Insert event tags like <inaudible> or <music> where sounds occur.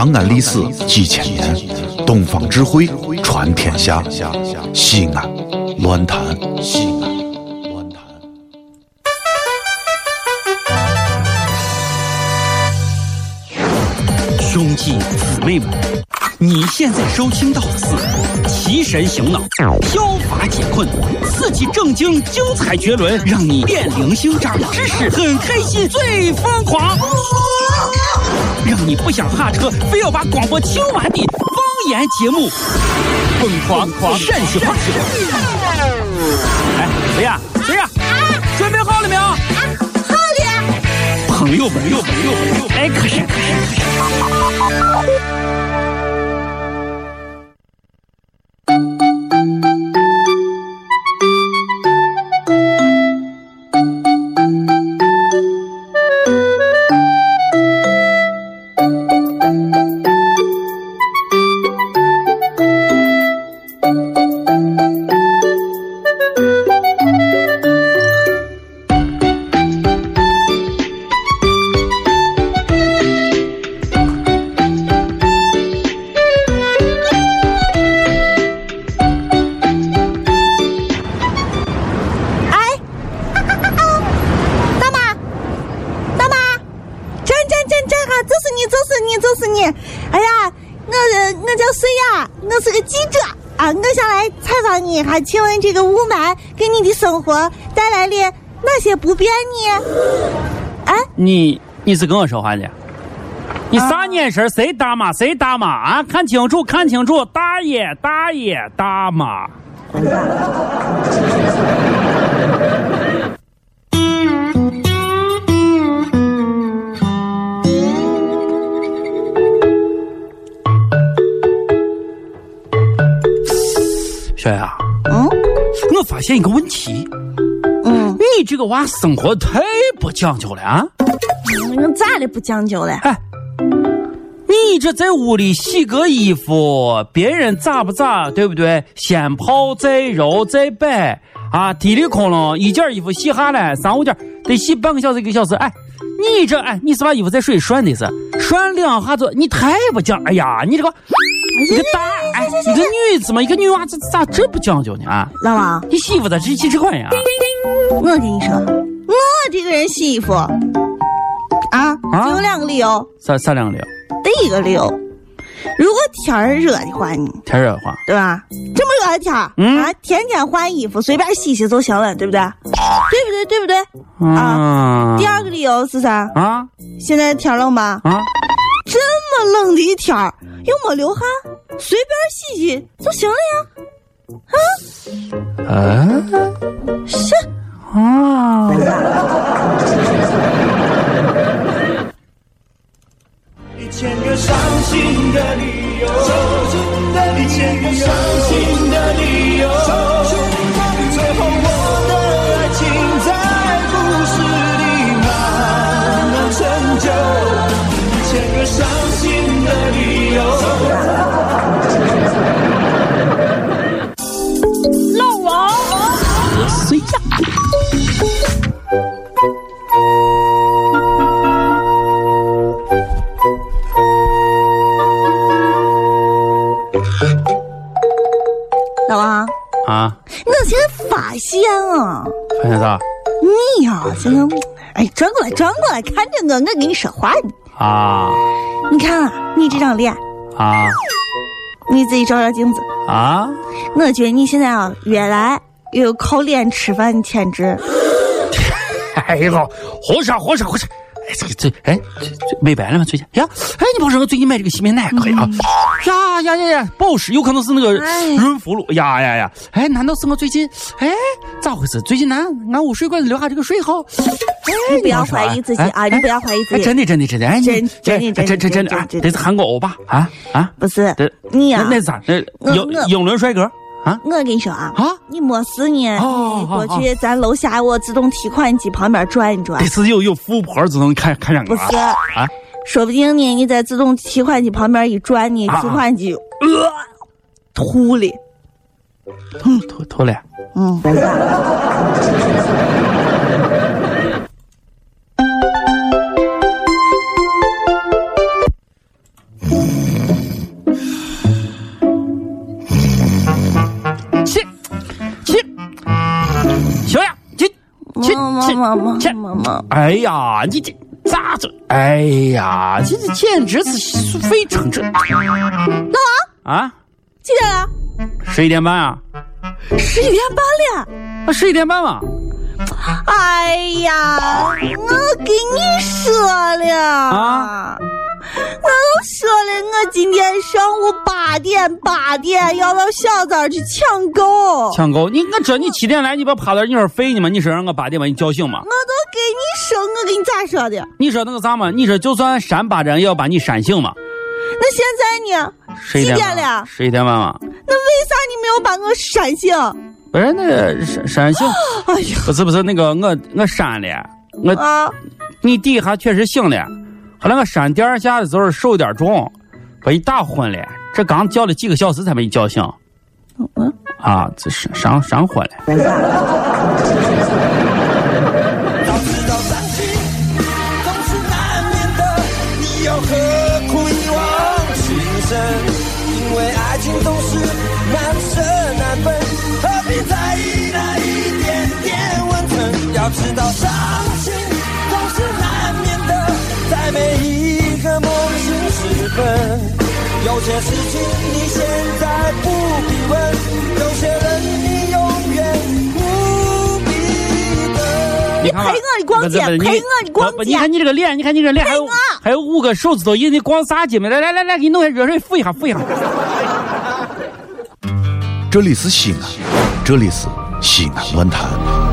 长安历史几千年，东方智慧传天下。西安，乱谈西安，乱谈。兄弟姊妹们，你现在收听到的是提神醒脑、消乏解困、刺激正经、精彩绝伦，让你变灵性、长知识、很开心、最疯狂，让你不想下车，非要把广播听完的方言节目《疯狂狂陕西话》。哎，谁呀？谁呀？准备好了没有？好的，朋友们，朋友们，朋友们，哎，可是可是可是。哎呀，我我叫谁呀？我是个记者啊，我想来采访你一下，请问这个雾霾给你的生活带来了哪些不便呢？啊，你你是跟我说话的？你啥眼神？谁大妈？谁大妈啊？看清楚，看清楚！大爷，大爷，大妈。小雅，嗯我发现一个问题，嗯，你这个娃生活太不讲究了啊！我咋的不讲究了？哎，你这在屋里洗个衣服，别人咋不咋，对不对？先泡再揉再摆啊，滴里空啷一件衣服洗下来，三五件得洗半个小时一个小时。哎，你这哎，你是把衣服在水里涮的是？涮两下子，你太不讲。哎呀，你这个你个大哎，一个女子嘛，一个女娃子咋这不讲究呢啊？老王，你洗衣服咋这几十块呀？我跟你说，我这个人洗衣服啊，啊只有两个理由。啥啥两个理由？第一个理由，如果天儿热的话呢，天热的话，对吧？这么热的天儿、嗯啊，天天换衣服，随便洗洗就行了，对不对？对不对？对不对？啊第二个理由是啥？啊现在天冷吧？啊。这么冷的一天儿，又没流汗，随便洗洗就行了呀。啊啊是，啊！一千个伤心的理由，一千个伤心的理由，发现啊，发现啥？你呀、现在，哎，转过来，转过来，看着我，我跟你说话呢。啊你看啊，你这张脸，啊你自己照照镜子。啊！我觉得你现在啊，越来越有靠脸吃饭的潜质。<laughs> 哎呦，胡说胡说胡说！哎，这个这哎，这这美白了吗？最近呀？哎，你不说，我最近买这个洗面奶可以啊！呀呀呀呀，保湿有可能是那个哎润肤露呀呀呀！哎，难道是我最近哎咋回事？最近俺俺屋水管子留下这个水好？哎，你不要怀疑自己哎啊！你不要怀疑自哎，己。真的真的真的，哎，你真真真的真真真的，哎，真的这是韩国欧巴啊啊！不是你呀、那那啥？那英英伦帅哥啊我跟你说啊，啊！你没事呢，哦你过去咱楼下我自动提款机旁边转一转这。是有有富婆自动看看上不是啊！说不定呢，你在自动提款机旁边一转，你提款机，呃，吐了，吐吐吐了，嗯。切切，小样，切切切切切，哎呀，你这。咋着？哎呀，这这简直是非常这老王啊！几点了？十一点半啊？十一点半了。啊，十一点半嘛？哎呀，我给你说了啊，我都说了，我今天上午八点八点要到小寨去抢购。抢购？你我知道你七点来，你不趴那儿你说废呢吗？你说让我八点把你叫醒吗我？我跟你咋说的？你说那个啥嘛？你说就算扇巴掌也要把你扇醒嘛？那现在呢？十一点几点了十一点半嘛？那为啥你没有把我扇醒？不是 <gasps> 那个扇扇醒，哎呀不是不是那个我我扇了，我啊！你底下确实醒了，后来我扇第二下的时候手有点重，把你打昏了。这刚叫了几个小时才把你叫醒。嗯，啊，这是上上火了。爱情总是难舍难分，何必在意那一点点温存？要知道伤心总是难免的，在每一个梦醒时分，有些事情你现在不必问，有些人你永远不必等。你陪我你逛街陪我你逛街你看你这个脸，你看你这个脸还有还有五个手指头印，你逛啥街嘛？来来来来，给你弄点热水敷一下敷一下。这里是西安，这里是西安论坛。